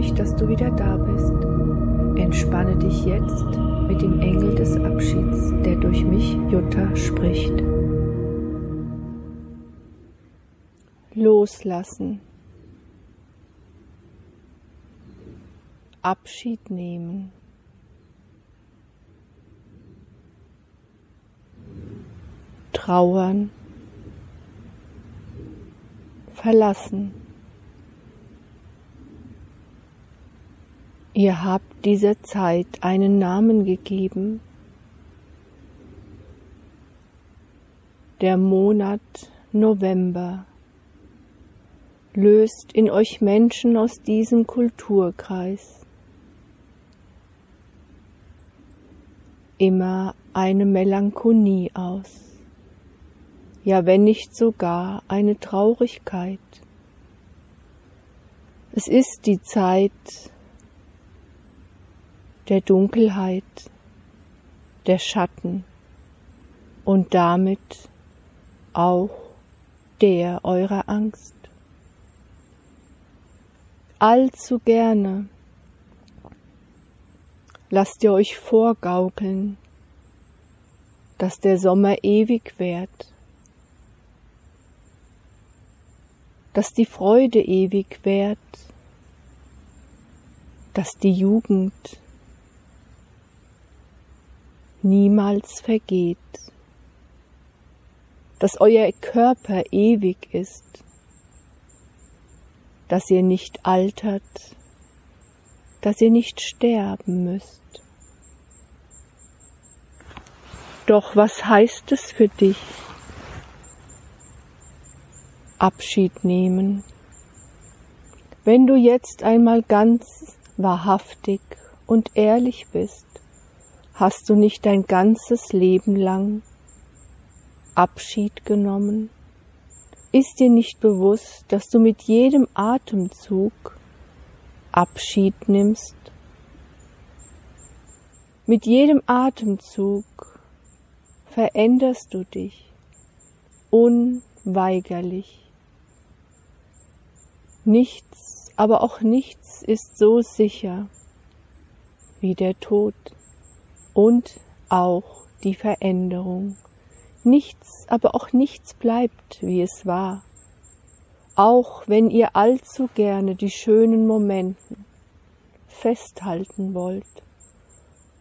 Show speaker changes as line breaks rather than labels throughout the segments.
mich, dass du wieder da bist. Entspanne dich jetzt mit dem Engel des Abschieds, der durch mich, Jutta, spricht. Loslassen. Abschied nehmen. Trauern. Verlassen. Ihr habt dieser Zeit einen Namen gegeben. Der Monat November löst in euch Menschen aus diesem Kulturkreis immer eine Melancholie aus, ja wenn nicht sogar eine Traurigkeit. Es ist die Zeit der Dunkelheit, der Schatten und damit auch der eurer Angst. Allzu gerne lasst ihr euch vorgaukeln, dass der Sommer ewig währt, dass die Freude ewig währt, dass die Jugend niemals vergeht, dass euer Körper ewig ist, dass ihr nicht altert, dass ihr nicht sterben müsst. Doch was heißt es für dich? Abschied nehmen. Wenn du jetzt einmal ganz wahrhaftig und ehrlich bist, Hast du nicht dein ganzes Leben lang Abschied genommen? Ist dir nicht bewusst, dass du mit jedem Atemzug Abschied nimmst? Mit jedem Atemzug veränderst du dich unweigerlich. Nichts, aber auch nichts ist so sicher wie der Tod und auch die Veränderung. Nichts, aber auch nichts bleibt, wie es war. Auch wenn ihr allzu gerne die schönen Momenten festhalten wollt,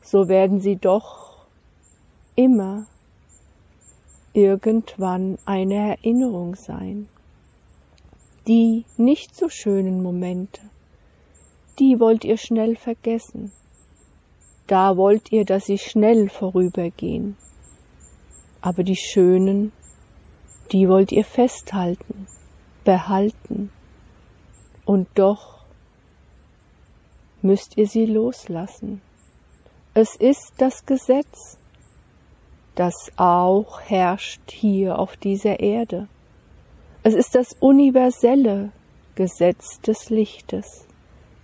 so werden sie doch immer irgendwann eine Erinnerung sein. Die nicht so schönen Momente, die wollt ihr schnell vergessen da wollt ihr, dass sie schnell vorübergehen. Aber die schönen, die wollt ihr festhalten, behalten. Und doch müsst ihr sie loslassen. Es ist das Gesetz, das auch herrscht hier auf dieser Erde. Es ist das universelle Gesetz des Lichtes.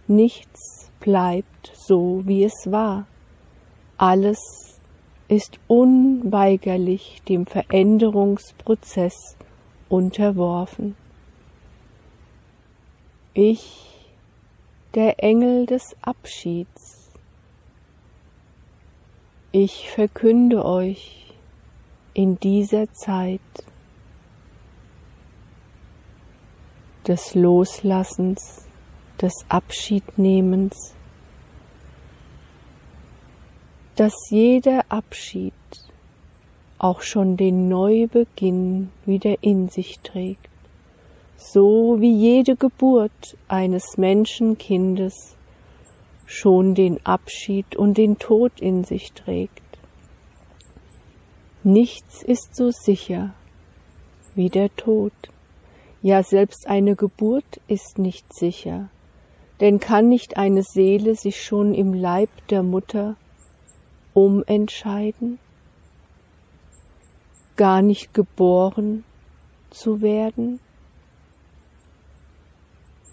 Nichts bleibt so, wie es war. Alles ist unweigerlich dem Veränderungsprozess unterworfen. Ich, der Engel des Abschieds, ich verkünde euch in dieser Zeit des Loslassens, des Abschiednehmens, dass jeder Abschied auch schon den Neubeginn wieder in sich trägt, so wie jede Geburt eines Menschenkindes schon den Abschied und den Tod in sich trägt. Nichts ist so sicher wie der Tod. Ja, selbst eine Geburt ist nicht sicher, denn kann nicht eine Seele sich schon im Leib der Mutter umentscheiden, gar nicht geboren zu werden?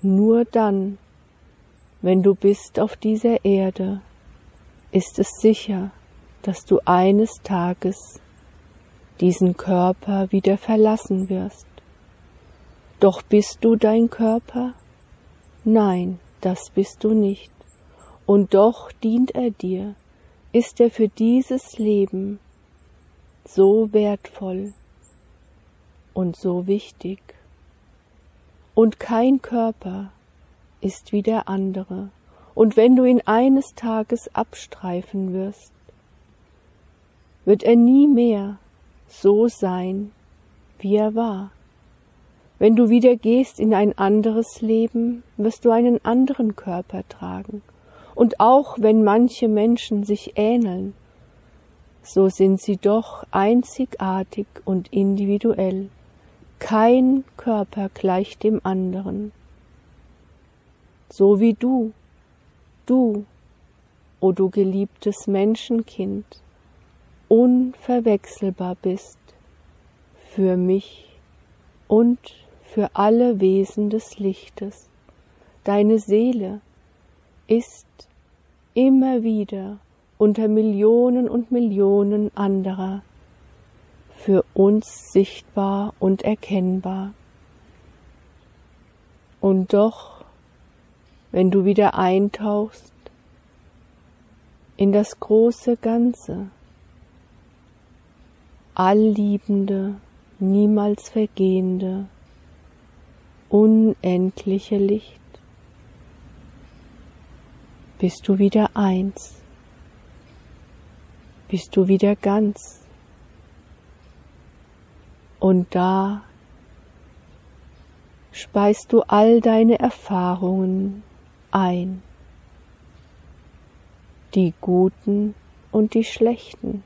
Nur dann, wenn du bist auf dieser Erde, ist es sicher, dass du eines Tages diesen Körper wieder verlassen wirst. Doch bist du dein Körper? Nein, das bist du nicht, und doch dient er dir, ist er für dieses Leben so wertvoll und so wichtig. Und kein Körper ist wie der andere, und wenn du ihn eines Tages abstreifen wirst, wird er nie mehr so sein, wie er war. Wenn du wieder gehst in ein anderes Leben, wirst du einen anderen Körper tragen. Und auch wenn manche Menschen sich ähneln, so sind sie doch einzigartig und individuell. Kein Körper gleicht dem anderen. So wie du, du, o oh du geliebtes Menschenkind, unverwechselbar bist für mich und für alle Wesen des Lichtes. Deine Seele ist immer wieder unter Millionen und Millionen anderer für uns sichtbar und erkennbar. Und doch, wenn du wieder eintauchst in das große Ganze, allliebende, niemals vergehende, unendliche Licht, bist du wieder eins, bist du wieder ganz. Und da speist du all deine Erfahrungen ein, die guten und die schlechten.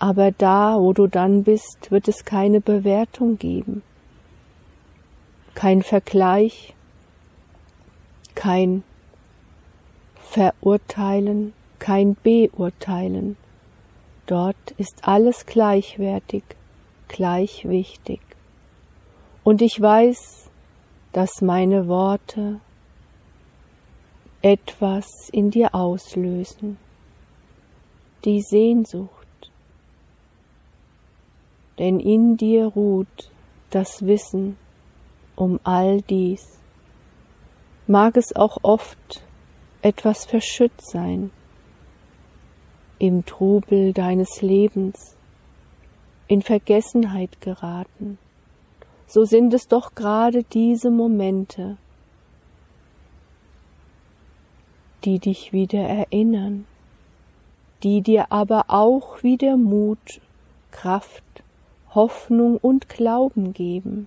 Aber da, wo du dann bist, wird es keine Bewertung geben, kein Vergleich, kein Verurteilen, kein Beurteilen. Dort ist alles gleichwertig, gleich wichtig. Und ich weiß, dass meine Worte etwas in dir auslösen, die Sehnsucht, denn in dir ruht das Wissen um all dies. Mag es auch oft etwas verschützt sein im Trubel deines Lebens, in Vergessenheit geraten, so sind es doch gerade diese Momente, die dich wieder erinnern, die dir aber auch wieder Mut, Kraft Hoffnung und Glauben geben.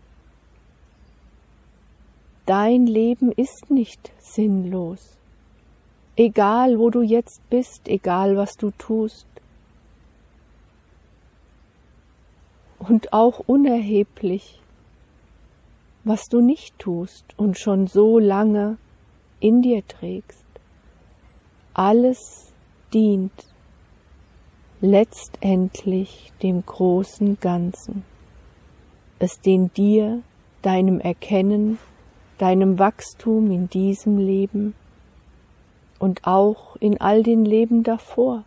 Dein Leben ist nicht sinnlos. Egal, wo du jetzt bist, egal, was du tust. Und auch unerheblich, was du nicht tust und schon so lange in dir trägst. Alles dient letztendlich dem großen Ganzen. Es dient dir, deinem Erkennen, deinem Wachstum in diesem Leben und auch in all den Leben davor.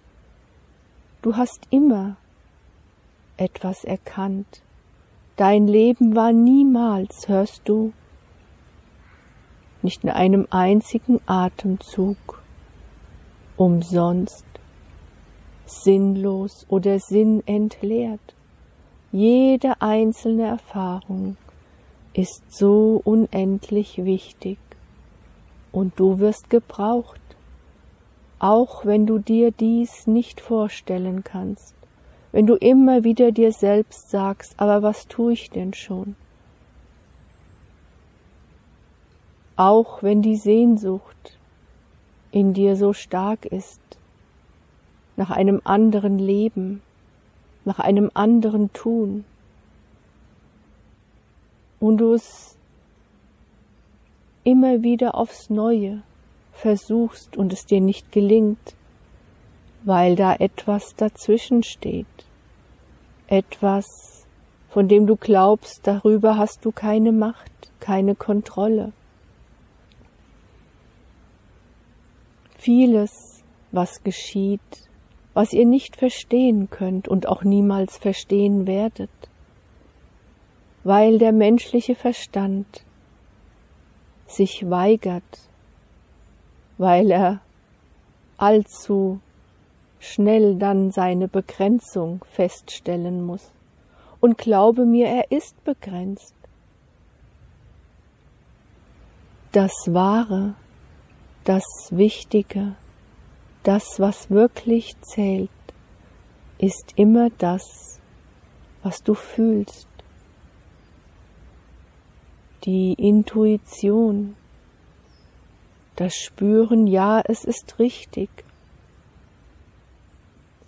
Du hast immer etwas erkannt. Dein Leben war niemals, hörst du, nicht in einem einzigen Atemzug umsonst sinnlos oder sinnentleert. Jede einzelne Erfahrung ist so unendlich wichtig und du wirst gebraucht, auch wenn du dir dies nicht vorstellen kannst, wenn du immer wieder dir selbst sagst, aber was tue ich denn schon? Auch wenn die Sehnsucht in dir so stark ist, nach einem anderen Leben, nach einem anderen Tun. Und du es immer wieder aufs Neue versuchst und es dir nicht gelingt, weil da etwas dazwischen steht, etwas, von dem du glaubst, darüber hast du keine Macht, keine Kontrolle. Vieles, was geschieht, was ihr nicht verstehen könnt und auch niemals verstehen werdet, weil der menschliche Verstand sich weigert, weil er allzu schnell dann seine Begrenzung feststellen muss. Und glaube mir, er ist begrenzt. Das Wahre, das Wichtige, das, was wirklich zählt, ist immer das, was du fühlst. Die Intuition, das Spüren, ja, es ist richtig.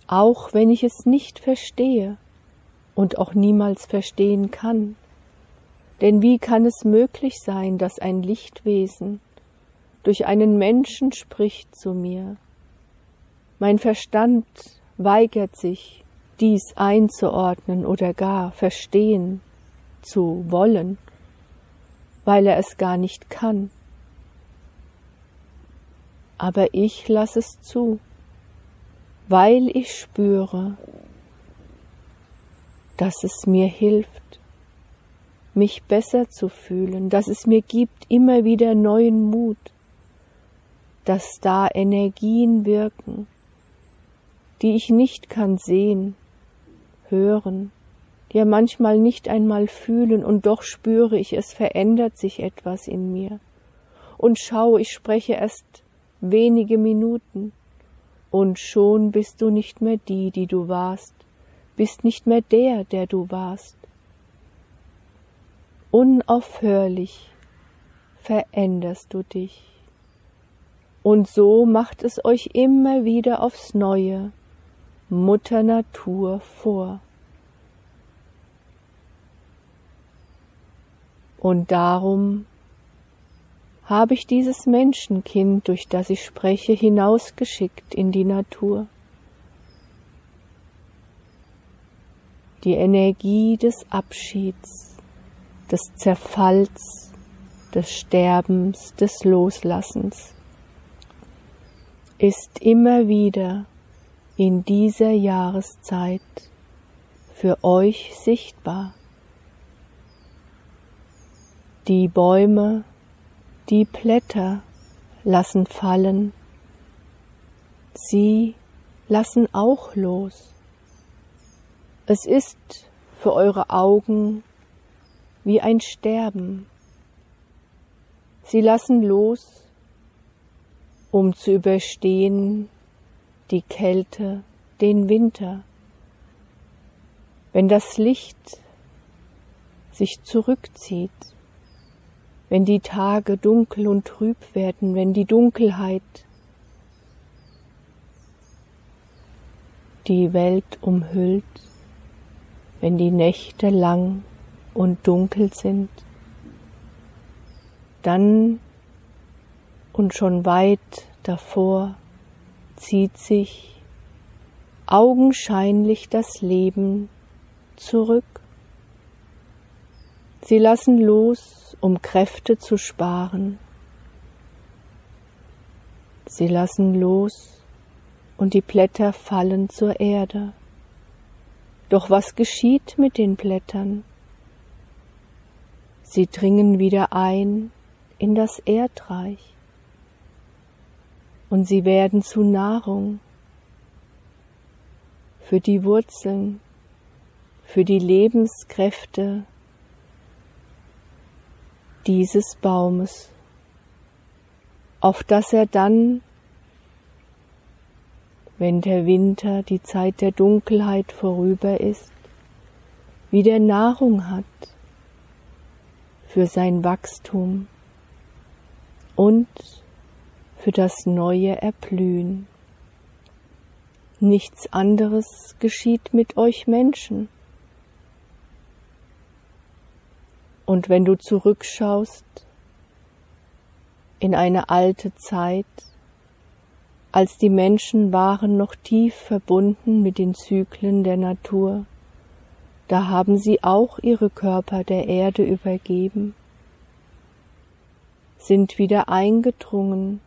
Auch wenn ich es nicht verstehe und auch niemals verstehen kann. Denn wie kann es möglich sein, dass ein Lichtwesen durch einen Menschen spricht zu mir? Mein Verstand weigert sich, dies einzuordnen oder gar verstehen zu wollen, weil er es gar nicht kann aber ich lasse es zu, weil ich spüre, dass es mir hilft, mich besser zu fühlen, dass es mir gibt immer wieder neuen Mut, dass da Energien wirken, die ich nicht kann sehen, hören, ja manchmal nicht einmal fühlen, und doch spüre ich, es verändert sich etwas in mir. Und schau, ich spreche erst wenige Minuten, und schon bist du nicht mehr die, die du warst, bist nicht mehr der, der du warst. Unaufhörlich veränderst du dich. Und so macht es euch immer wieder aufs neue Mutter Natur vor. Und darum habe ich dieses Menschenkind, durch das ich spreche, hinausgeschickt in die Natur. Die Energie des Abschieds, des Zerfalls, des Sterbens, des Loslassens ist immer wieder in dieser Jahreszeit für euch sichtbar. Die Bäume die Blätter lassen fallen, sie lassen auch los. Es ist für eure Augen wie ein Sterben. Sie lassen los, um zu überstehen die Kälte, den Winter. Wenn das Licht sich zurückzieht, wenn die Tage dunkel und trüb werden, wenn die Dunkelheit die Welt umhüllt, wenn die Nächte lang und dunkel sind, dann und schon weit davor zieht sich augenscheinlich das Leben zurück. Sie lassen los, um Kräfte zu sparen. Sie lassen los und die Blätter fallen zur Erde. Doch was geschieht mit den Blättern? Sie dringen wieder ein in das Erdreich und sie werden zu Nahrung für die Wurzeln, für die Lebenskräfte dieses Baumes, auf dass er dann, wenn der Winter, die Zeit der Dunkelheit vorüber ist, wieder Nahrung hat für sein Wachstum und für das neue Erblühen. Nichts anderes geschieht mit euch Menschen. Und wenn du zurückschaust in eine alte Zeit, als die Menschen waren noch tief verbunden mit den Zyklen der Natur, da haben sie auch ihre Körper der Erde übergeben, sind wieder eingedrungen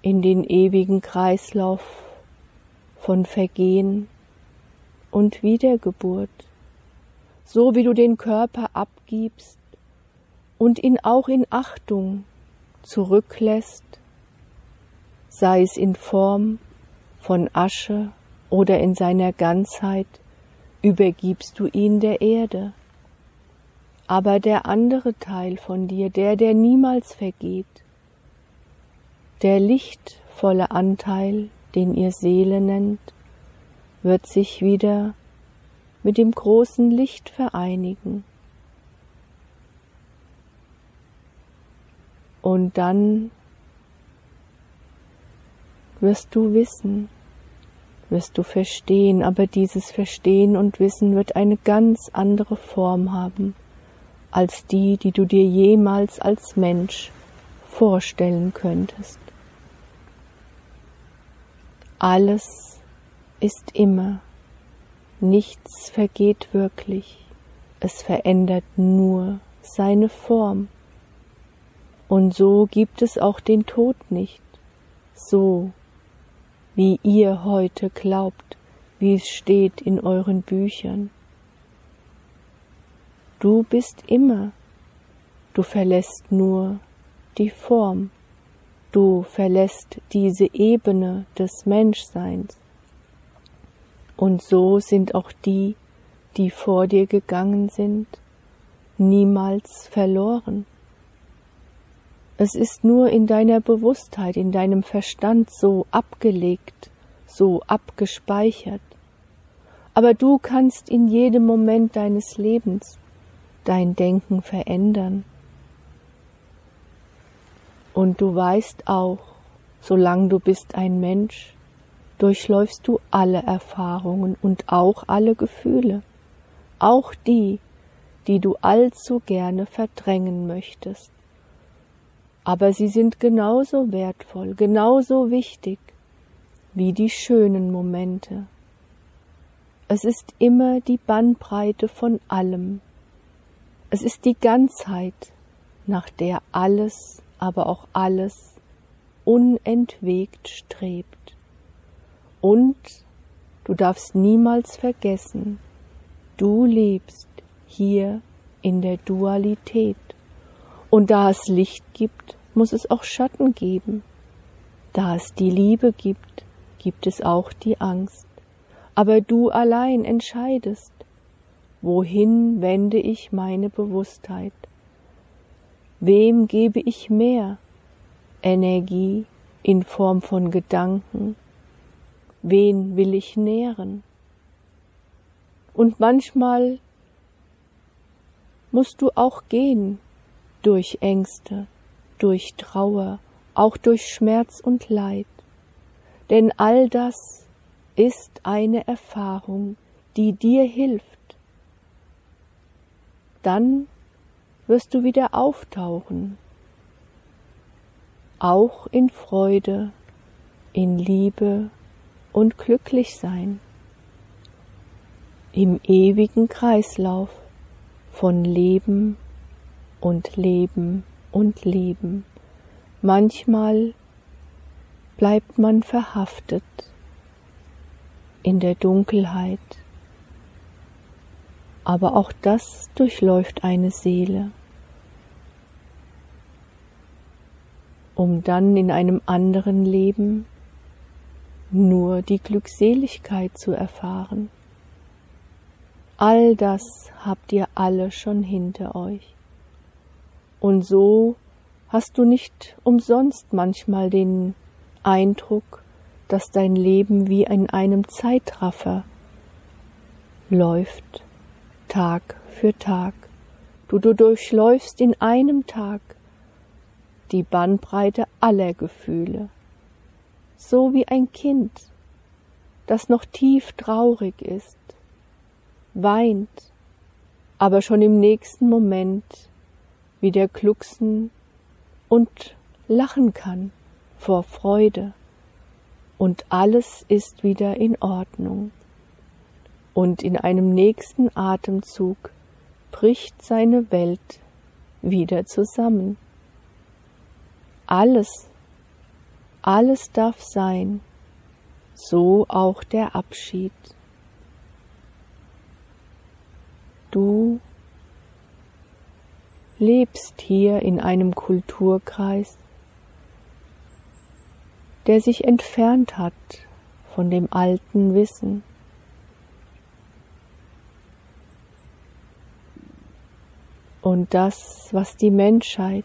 in den ewigen Kreislauf von Vergehen und Wiedergeburt so wie du den Körper abgibst und ihn auch in Achtung zurücklässt, sei es in Form von Asche oder in seiner Ganzheit, übergibst du ihn der Erde. Aber der andere Teil von dir, der, der niemals vergeht, der lichtvolle Anteil, den ihr Seele nennt, wird sich wieder mit dem großen Licht vereinigen. Und dann wirst du wissen, wirst du verstehen, aber dieses Verstehen und Wissen wird eine ganz andere Form haben als die, die du dir jemals als Mensch vorstellen könntest. Alles ist immer, nichts vergeht wirklich, es verändert nur seine Form. Und so gibt es auch den Tod nicht, so wie ihr heute glaubt, wie es steht in euren Büchern. Du bist immer, du verlässt nur die Form, du verlässt diese Ebene des Menschseins. Und so sind auch die, die vor dir gegangen sind, niemals verloren. Es ist nur in deiner Bewusstheit, in deinem Verstand so abgelegt, so abgespeichert. Aber du kannst in jedem Moment deines Lebens dein Denken verändern. Und du weißt auch, solange du bist ein Mensch, durchläufst du alle Erfahrungen und auch alle Gefühle, auch die, die du allzu gerne verdrängen möchtest. Aber sie sind genauso wertvoll, genauso wichtig wie die schönen Momente. Es ist immer die Bandbreite von allem, es ist die Ganzheit, nach der alles, aber auch alles unentwegt strebt. Und du darfst niemals vergessen, du lebst hier in der Dualität. Und da es Licht gibt, muss es auch Schatten geben. Da es die Liebe gibt, gibt es auch die Angst. Aber du allein entscheidest, Wohin wende ich meine Bewusstheit? Wem gebe ich mehr Energie in Form von Gedanken? Wen will ich nähren? Und manchmal musst du auch gehen durch Ängste, durch Trauer, auch durch Schmerz und Leid. Denn all das ist eine Erfahrung, die dir hilft, dann wirst du wieder auftauchen, auch in Freude, in Liebe und glücklich sein, im ewigen Kreislauf von Leben und Leben und Leben. Manchmal bleibt man verhaftet in der Dunkelheit, aber auch das durchläuft eine Seele, um dann in einem anderen Leben nur die Glückseligkeit zu erfahren. All das habt ihr alle schon hinter euch. Und so hast du nicht umsonst manchmal den Eindruck, dass dein Leben wie in einem Zeitraffer läuft Tag für Tag. Du, du durchläufst in einem Tag die Bandbreite aller Gefühle, so wie ein Kind, das noch tief traurig ist, weint, aber schon im nächsten Moment wieder glucksen und lachen kann vor Freude, und alles ist wieder in Ordnung und in einem nächsten Atemzug bricht seine Welt wieder zusammen. Alles, alles darf sein, so auch der Abschied. Du lebst hier in einem Kulturkreis, der sich entfernt hat von dem alten Wissen. Und das, was die Menschheit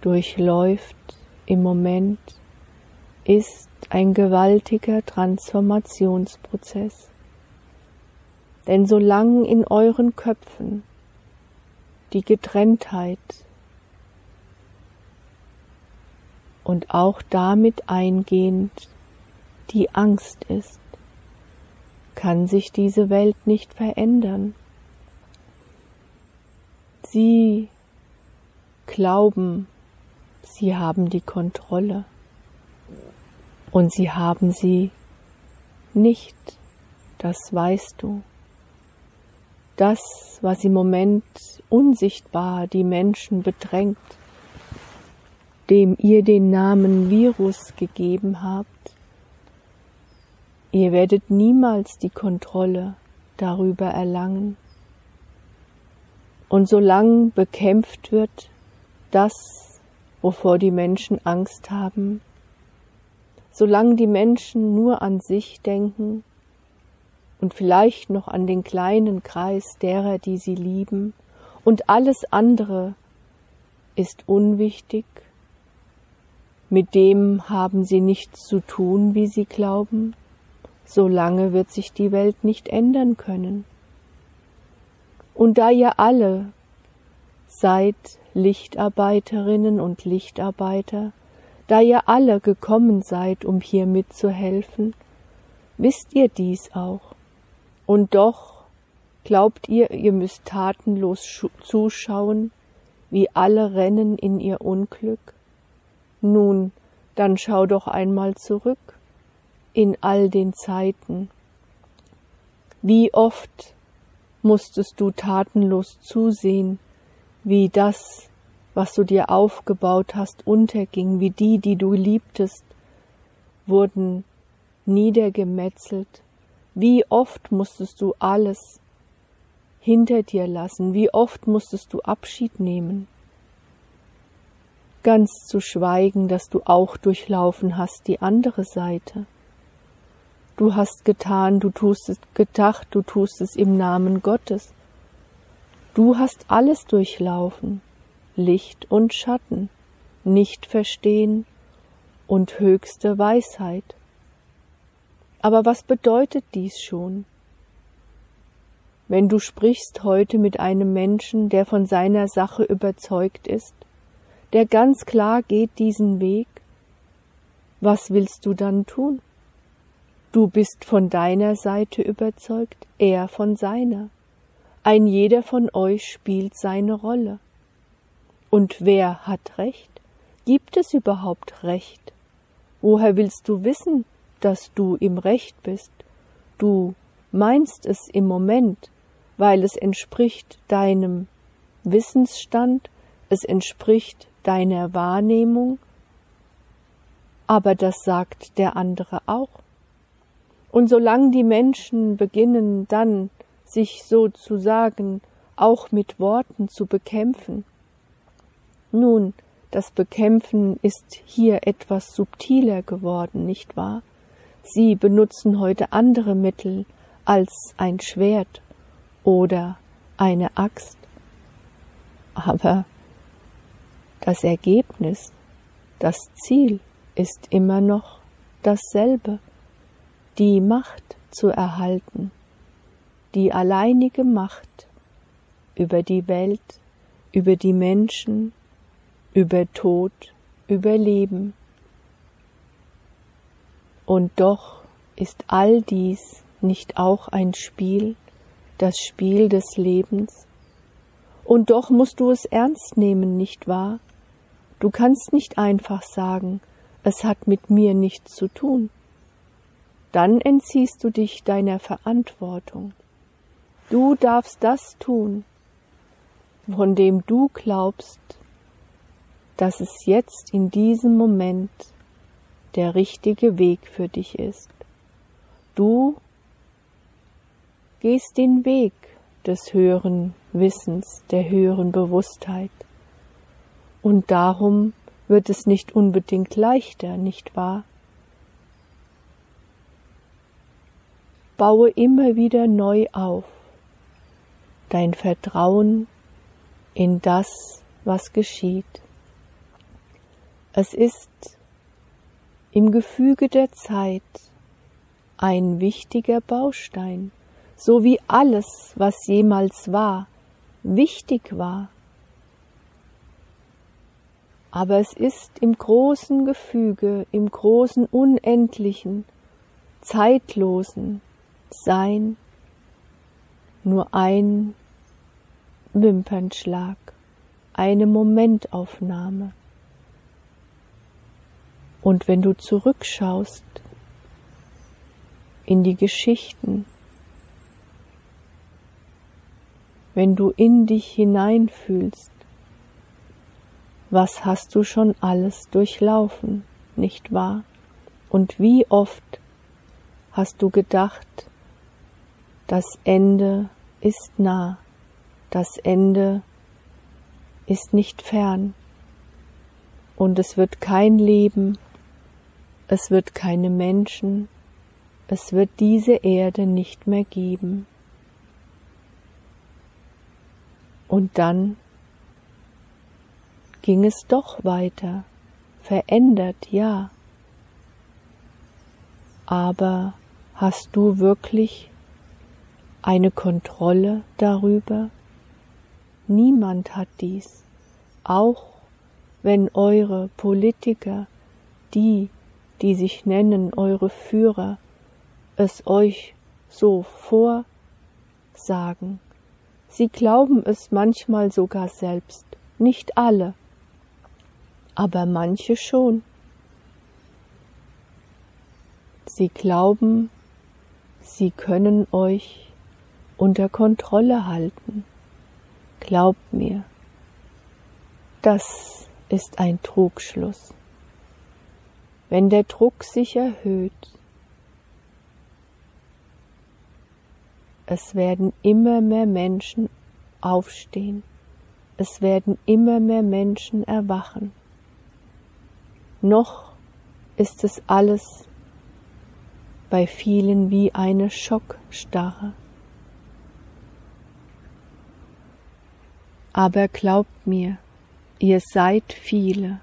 durchläuft im Moment, ist ein gewaltiger Transformationsprozess. Denn solange in euren Köpfen die Getrenntheit und auch damit eingehend die Angst ist, kann sich diese Welt nicht verändern. Sie glauben, sie haben die Kontrolle und sie haben sie nicht, das weißt du. Das, was im Moment unsichtbar die Menschen bedrängt, dem ihr den Namen Virus gegeben habt, ihr werdet niemals die Kontrolle darüber erlangen. Und solange bekämpft wird das, wovor die Menschen Angst haben, solange die Menschen nur an sich denken und vielleicht noch an den kleinen Kreis derer, die sie lieben, und alles andere ist unwichtig, mit dem haben sie nichts zu tun, wie sie glauben, solange wird sich die Welt nicht ändern können. Und da ihr alle seid Lichtarbeiterinnen und Lichtarbeiter, da ihr alle gekommen seid, um hier mitzuhelfen, wisst ihr dies auch. Und doch glaubt ihr, ihr müsst tatenlos zuschauen, wie alle rennen in ihr Unglück? Nun, dann schau doch einmal zurück in all den Zeiten. Wie oft musstest du tatenlos zusehen, wie das, was du dir aufgebaut hast, unterging, wie die, die du liebtest, wurden niedergemetzelt. Wie oft musstest du alles hinter dir lassen, wie oft musstest du Abschied nehmen ganz zu schweigen, dass du auch durchlaufen hast die andere Seite. Du hast getan, du tust es gedacht, du tust es im Namen Gottes. Du hast alles durchlaufen, Licht und Schatten, nicht verstehen und höchste Weisheit. Aber was bedeutet dies schon? Wenn du sprichst heute mit einem Menschen, der von seiner Sache überzeugt ist, der ganz klar geht diesen Weg, was willst du dann tun? Du bist von deiner Seite überzeugt, er von seiner. Ein jeder von euch spielt seine Rolle. Und wer hat Recht? Gibt es überhaupt Recht? Woher willst du wissen, dass du im Recht bist? Du meinst es im Moment, weil es entspricht deinem Wissensstand, es entspricht deiner Wahrnehmung, aber das sagt der andere auch. Und solange die Menschen beginnen dann, sich sozusagen auch mit Worten zu bekämpfen, nun, das Bekämpfen ist hier etwas subtiler geworden, nicht wahr? Sie benutzen heute andere Mittel als ein Schwert oder eine Axt. Aber das Ergebnis, das Ziel ist immer noch dasselbe, die Macht zu erhalten, die alleinige Macht über die Welt, über die Menschen, über Tod, über Leben. Und doch ist all dies nicht auch ein Spiel, das Spiel des Lebens? Und doch musst du es ernst nehmen, nicht wahr? Du kannst nicht einfach sagen, es hat mit mir nichts zu tun. Dann entziehst du dich deiner Verantwortung. Du darfst das tun, von dem du glaubst, dass es jetzt in diesem Moment der richtige Weg für dich ist. Du gehst den Weg des höheren Wissens, der höheren Bewusstheit. Und darum wird es nicht unbedingt leichter, nicht wahr? Baue immer wieder neu auf dein Vertrauen in das, was geschieht. Es ist im Gefüge der Zeit ein wichtiger Baustein, so wie alles, was jemals war, wichtig war aber es ist im großen Gefüge, im großen unendlichen, zeitlosen Sein nur ein Wimpernschlag, eine Momentaufnahme. Und wenn du zurückschaust in die Geschichten, wenn du in dich hineinfühlst, was hast du schon alles durchlaufen, nicht wahr? Und wie oft hast du gedacht, das Ende ist nah, das Ende ist nicht fern, und es wird kein Leben, es wird keine Menschen, es wird diese Erde nicht mehr geben. Und dann ging es doch weiter, verändert, ja. Aber hast du wirklich eine Kontrolle darüber? Niemand hat dies, auch wenn eure Politiker, die, die sich nennen eure Führer, es euch so vorsagen. Sie glauben es manchmal sogar selbst, nicht alle, aber manche schon. Sie glauben, sie können euch unter Kontrolle halten. Glaubt mir, das ist ein Trugschluss. Wenn der Druck sich erhöht, es werden immer mehr Menschen aufstehen, es werden immer mehr Menschen erwachen noch ist es alles bei vielen wie eine Schockstarre. Aber glaubt mir, ihr seid viele,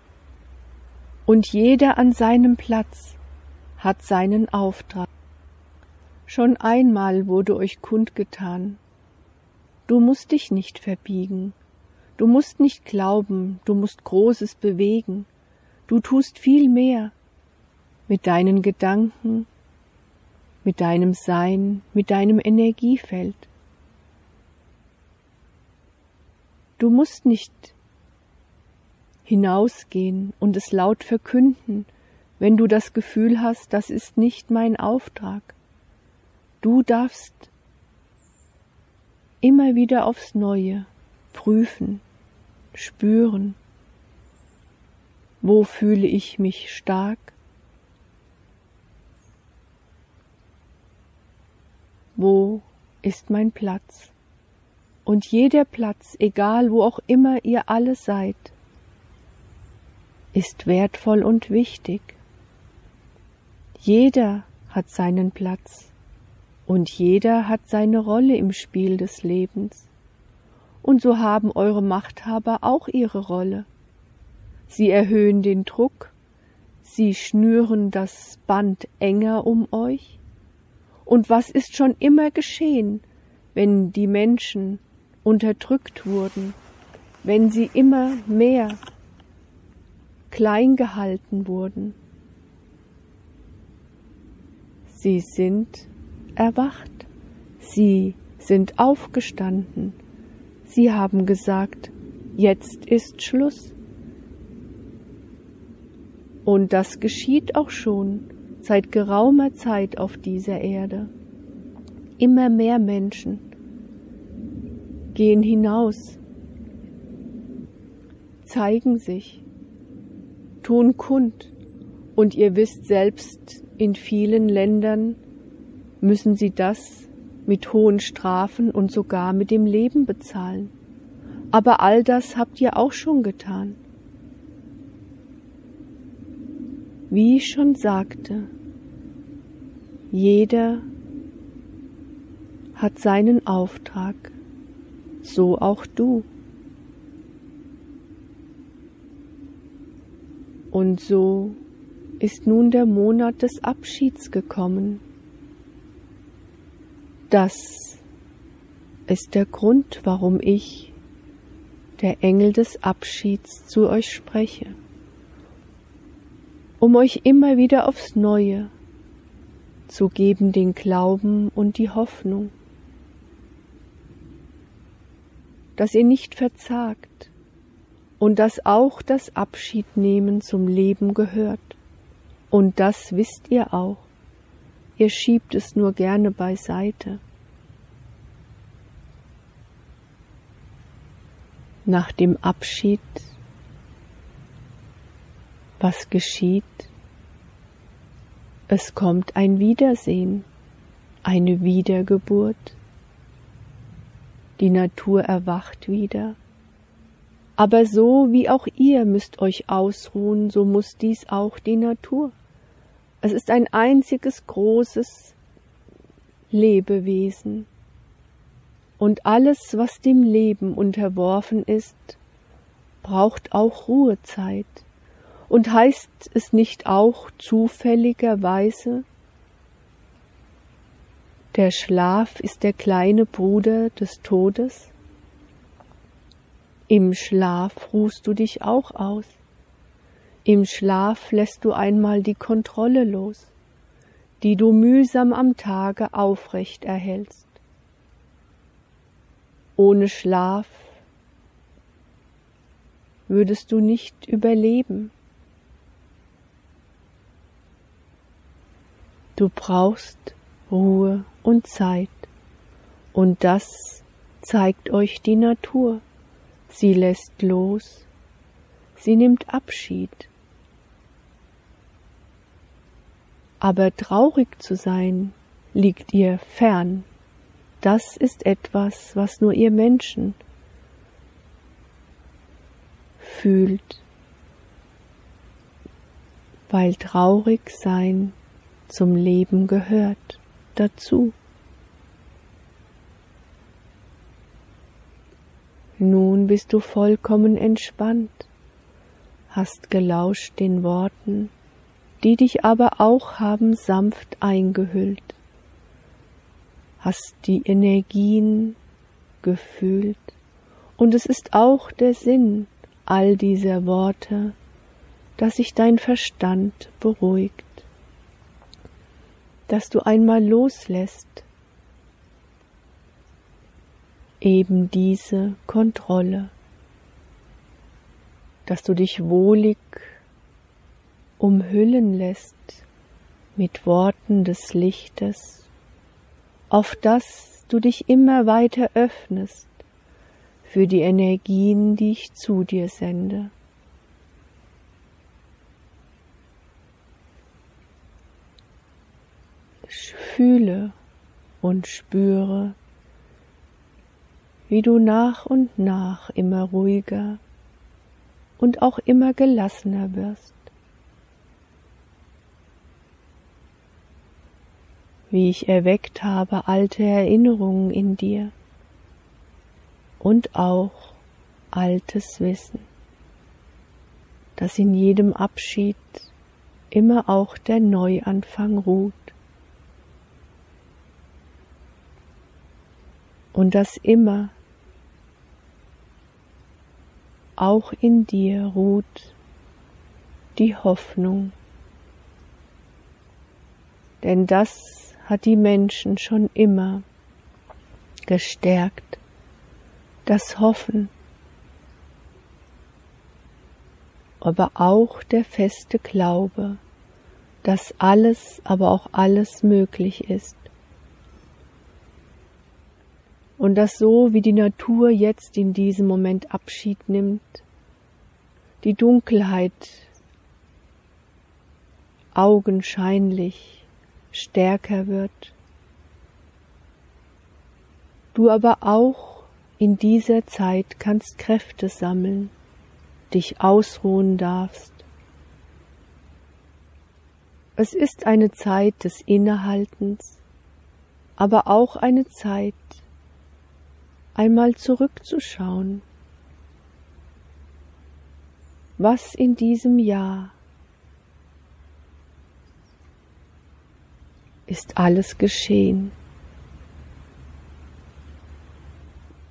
und jeder an seinem Platz hat seinen Auftrag. Schon einmal wurde euch kundgetan, du musst dich nicht verbiegen, du musst nicht glauben, du musst Großes bewegen, Du tust viel mehr mit deinen Gedanken, mit deinem Sein, mit deinem Energiefeld. Du musst nicht hinausgehen und es laut verkünden, wenn du das Gefühl hast, das ist nicht mein Auftrag. Du darfst immer wieder aufs Neue prüfen, spüren, wo fühle ich mich stark? Wo ist mein Platz? Und jeder Platz, egal wo auch immer ihr alle seid, ist wertvoll und wichtig. Jeder hat seinen Platz und jeder hat seine Rolle im Spiel des Lebens. Und so haben eure Machthaber auch ihre Rolle. Sie erhöhen den Druck, sie schnüren das Band enger um euch. Und was ist schon immer geschehen, wenn die Menschen unterdrückt wurden, wenn sie immer mehr klein gehalten wurden? Sie sind erwacht, sie sind aufgestanden, sie haben gesagt, jetzt ist Schluss. Und das geschieht auch schon seit geraumer Zeit auf dieser Erde. Immer mehr Menschen gehen hinaus, zeigen sich, tun kund, und ihr wisst selbst, in vielen Ländern müssen sie das mit hohen Strafen und sogar mit dem Leben bezahlen. Aber all das habt ihr auch schon getan. Wie ich schon sagte, jeder hat seinen Auftrag, so auch du. Und so ist nun der Monat des Abschieds gekommen. Das ist der Grund, warum ich, der Engel des Abschieds, zu euch spreche, um euch immer wieder aufs Neue zu geben den Glauben und die Hoffnung, dass ihr nicht verzagt und dass auch das Abschiednehmen zum Leben gehört. Und das wisst ihr auch. Ihr schiebt es nur gerne beiseite. Nach dem Abschied, was geschieht? Es kommt ein Wiedersehen, eine Wiedergeburt. Die Natur erwacht wieder. Aber so wie auch ihr müsst euch ausruhen, so muss dies auch die Natur. Es ist ein einziges großes Lebewesen. Und alles, was dem Leben unterworfen ist, braucht auch Ruhezeit. Und heißt es nicht auch zufälligerweise, der Schlaf ist der kleine Bruder des Todes? Im Schlaf ruhst du dich auch aus. Im Schlaf lässt du einmal die Kontrolle los, die du mühsam am Tage aufrecht erhältst. Ohne Schlaf würdest du nicht überleben. Du brauchst Ruhe und Zeit, und das zeigt euch die Natur. Sie lässt los, sie nimmt Abschied aber traurig zu sein liegt ihr fern. Das ist etwas, was nur ihr Menschen fühlt, weil traurig sein zum Leben gehört dazu. Nun bist du vollkommen entspannt, hast gelauscht den Worten die dich aber auch haben sanft eingehüllt, hast die Energien gefühlt, und es ist auch der Sinn all dieser Worte, dass sich dein Verstand beruhigt, dass du einmal loslässt, eben diese Kontrolle, dass du dich wohlig umhüllen lässt mit Worten des Lichtes, auf das du dich immer weiter öffnest für die Energien, die ich zu dir sende. Fühle und spüre, wie du nach und nach immer ruhiger und auch immer gelassener wirst. wie ich erweckt habe alte Erinnerungen in dir und auch altes Wissen, dass in jedem Abschied immer auch der Neuanfang ruht und dass immer auch in dir ruht die Hoffnung, denn das hat die Menschen schon immer gestärkt, das Hoffen, aber auch der feste Glaube, dass alles, aber auch alles möglich ist. Und dass so wie die Natur jetzt in diesem Moment Abschied nimmt, die Dunkelheit augenscheinlich stärker wird. Du aber auch in dieser Zeit kannst Kräfte sammeln, dich ausruhen darfst. Es ist eine Zeit des Innehaltens, aber auch eine Zeit, einmal zurückzuschauen, was in diesem Jahr ist alles geschehen.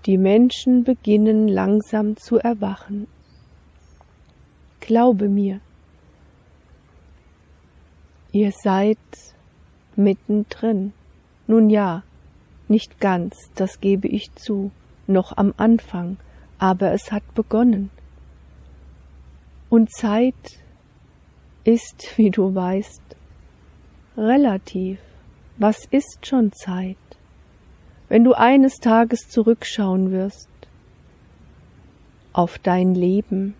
Die Menschen beginnen langsam zu erwachen. Glaube mir, ihr seid mittendrin. Nun ja, nicht ganz, das gebe ich zu, noch am Anfang, aber es hat begonnen. Und Zeit ist, wie du weißt, relativ. Was ist schon Zeit? Wenn du eines Tages zurückschauen wirst auf dein Leben,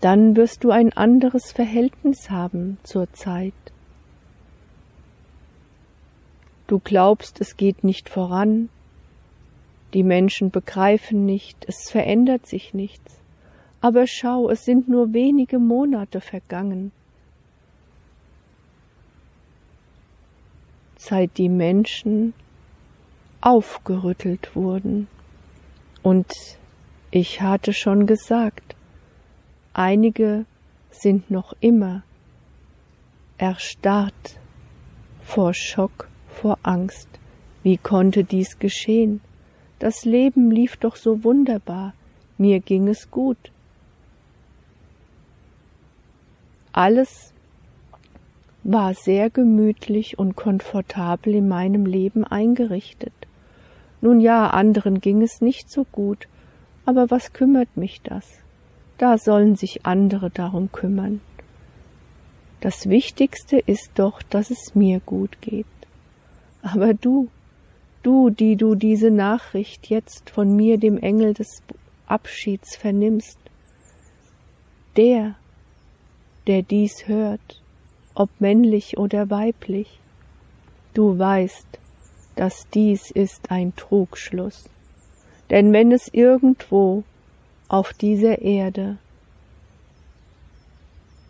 dann wirst du ein anderes Verhältnis haben zur Zeit. Du glaubst, es geht nicht voran, die Menschen begreifen nicht, es verändert sich nichts. Aber schau, es sind nur wenige Monate vergangen. Seit die Menschen aufgerüttelt wurden. Und ich hatte schon gesagt, einige sind noch immer erstarrt vor Schock, vor Angst. Wie konnte dies geschehen? Das Leben lief doch so wunderbar, mir ging es gut. Alles war sehr gemütlich und komfortabel in meinem Leben eingerichtet. Nun ja, anderen ging es nicht so gut, aber was kümmert mich das? Da sollen sich andere darum kümmern. Das Wichtigste ist doch, dass es mir gut geht. Aber du, du, die du diese Nachricht jetzt von mir, dem Engel des Abschieds, vernimmst, der, der dies hört, ob männlich oder weiblich, du weißt, dass dies ist ein Trugschluss. Denn wenn es irgendwo auf dieser Erde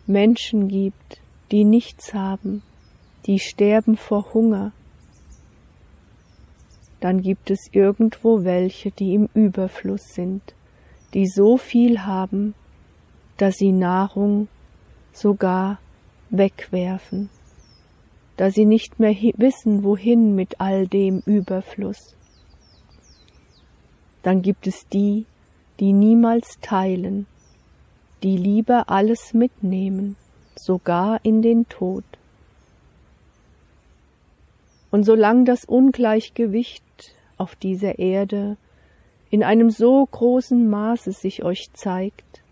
Menschen gibt, die nichts haben, die sterben vor Hunger, dann gibt es irgendwo welche, die im Überfluss sind, die so viel haben, dass sie Nahrung sogar wegwerfen, da sie nicht mehr wissen, wohin mit all dem Überfluss. Dann gibt es die, die niemals teilen, die lieber alles mitnehmen, sogar in den Tod. Und solang das Ungleichgewicht auf dieser Erde in einem so großen Maße sich euch zeigt,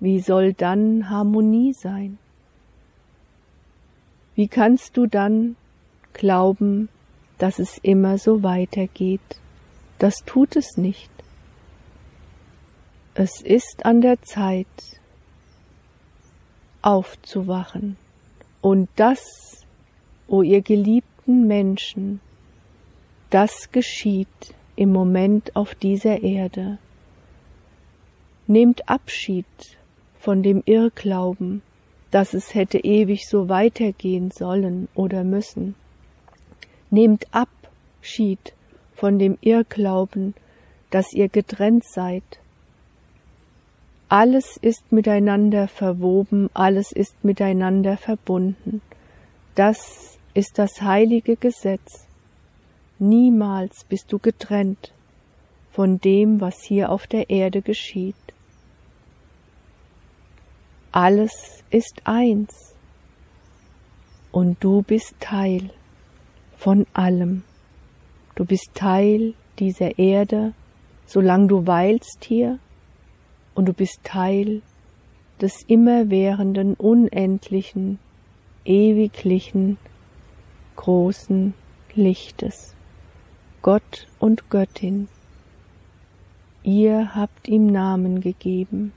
wie soll dann Harmonie sein? Wie kannst du dann glauben, dass es immer so weitergeht? Das tut es nicht. Es ist an der Zeit, aufzuwachen. Und das, o ihr geliebten Menschen, das geschieht im Moment auf dieser Erde. Nehmt Abschied von dem Irrglauben, dass es hätte ewig so weitergehen sollen oder müssen. Nehmt Abschied von dem Irrglauben, dass ihr getrennt seid. Alles ist miteinander verwoben, alles ist miteinander verbunden. Das ist das heilige Gesetz. Niemals bist du getrennt von dem, was hier auf der Erde geschieht. Alles ist eins und du bist Teil von allem. Du bist Teil dieser Erde, solange du weilst hier, und du bist Teil des immerwährenden, unendlichen, ewiglichen, großen Lichtes. Gott und Göttin, ihr habt ihm Namen gegeben.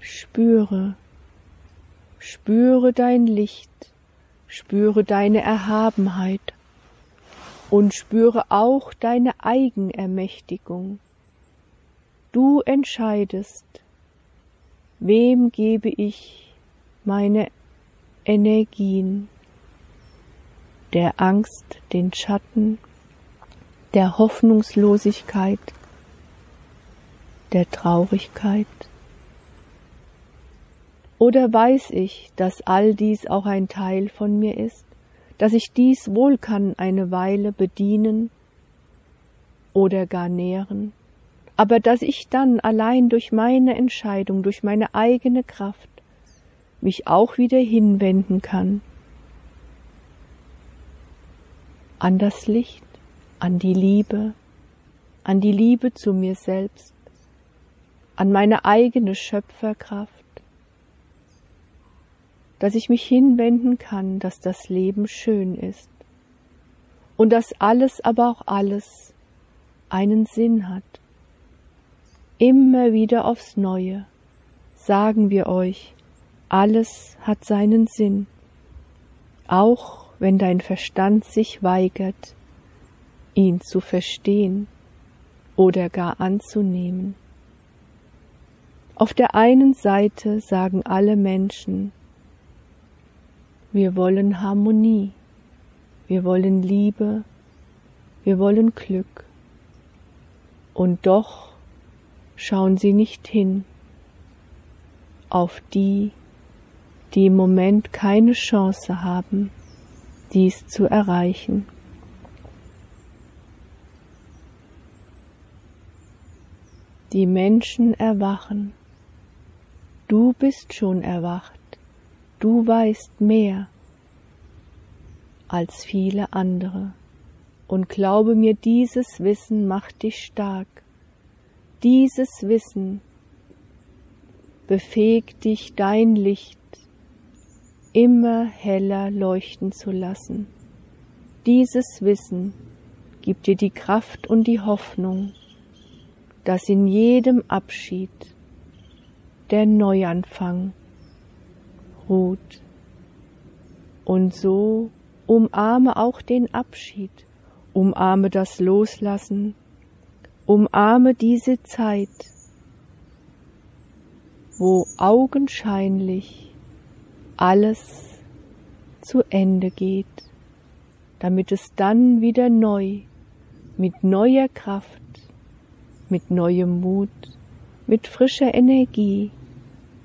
Spüre, spüre dein Licht, spüre deine Erhabenheit und spüre auch deine Eigenermächtigung. Du entscheidest, Wem gebe ich meine Energien? Der Angst, den Schatten, der Hoffnungslosigkeit, der Traurigkeit? Oder weiß ich, dass all dies auch ein Teil von mir ist, dass ich dies wohl kann eine Weile bedienen oder gar nähren, aber dass ich dann allein durch meine Entscheidung, durch meine eigene Kraft mich auch wieder hinwenden kann an das Licht, an die Liebe, an die Liebe zu mir selbst, an meine eigene Schöpferkraft, dass ich mich hinwenden kann, dass das Leben schön ist und dass alles, aber auch alles einen Sinn hat. Immer wieder aufs Neue sagen wir euch, alles hat seinen Sinn, auch wenn dein Verstand sich weigert, ihn zu verstehen oder gar anzunehmen. Auf der einen Seite sagen alle Menschen, wir wollen Harmonie, wir wollen Liebe, wir wollen Glück. Und doch schauen sie nicht hin auf die, die im Moment keine Chance haben, dies zu erreichen. Die Menschen erwachen. Du bist schon erwacht. Du weißt mehr als viele andere. Und glaube mir, dieses Wissen macht dich stark. Dieses Wissen befähigt dich, dein Licht immer heller leuchten zu lassen. Dieses Wissen gibt dir die Kraft und die Hoffnung, dass in jedem Abschied der Neuanfang ruht. Und so umarme auch den Abschied, umarme das Loslassen, umarme diese Zeit, wo augenscheinlich alles zu Ende geht, damit es dann wieder neu, mit neuer Kraft, mit neuem Mut, mit frischer Energie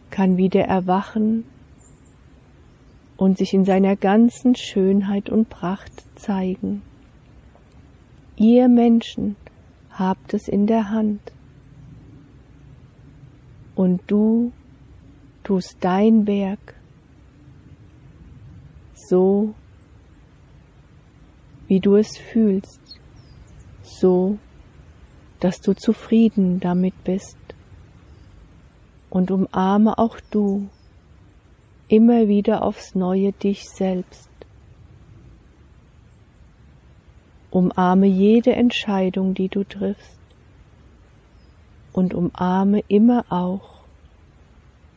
kann wieder erwachen und sich in seiner ganzen Schönheit und Pracht zeigen. Ihr Menschen habt es in der Hand. Und du tust dein Werk so, wie du es fühlst, so, dass du zufrieden damit bist. Und umarme auch du immer wieder aufs neue dich selbst. Umarme jede Entscheidung, die du triffst und umarme immer auch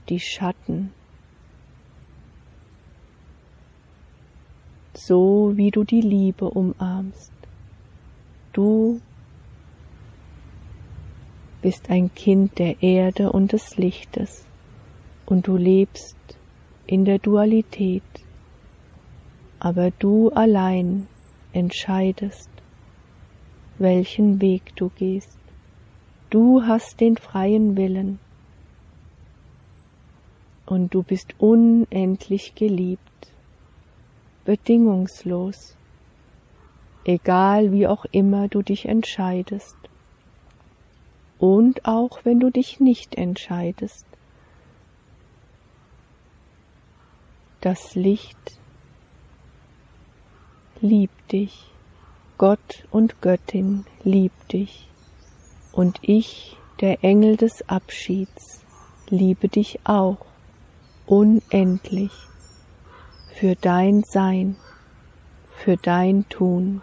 die Schatten, so wie du die Liebe umarmst. Du bist ein Kind der Erde und des Lichtes und du lebst in der Dualität, aber du allein entscheidest, welchen Weg du gehst. Du hast den freien Willen und du bist unendlich geliebt, bedingungslos, egal wie auch immer du dich entscheidest. Und auch wenn du dich nicht entscheidest. Das Licht liebt dich, Gott und Göttin liebt dich, und ich, der Engel des Abschieds, liebe dich auch. Unendlich für dein Sein, für dein Tun.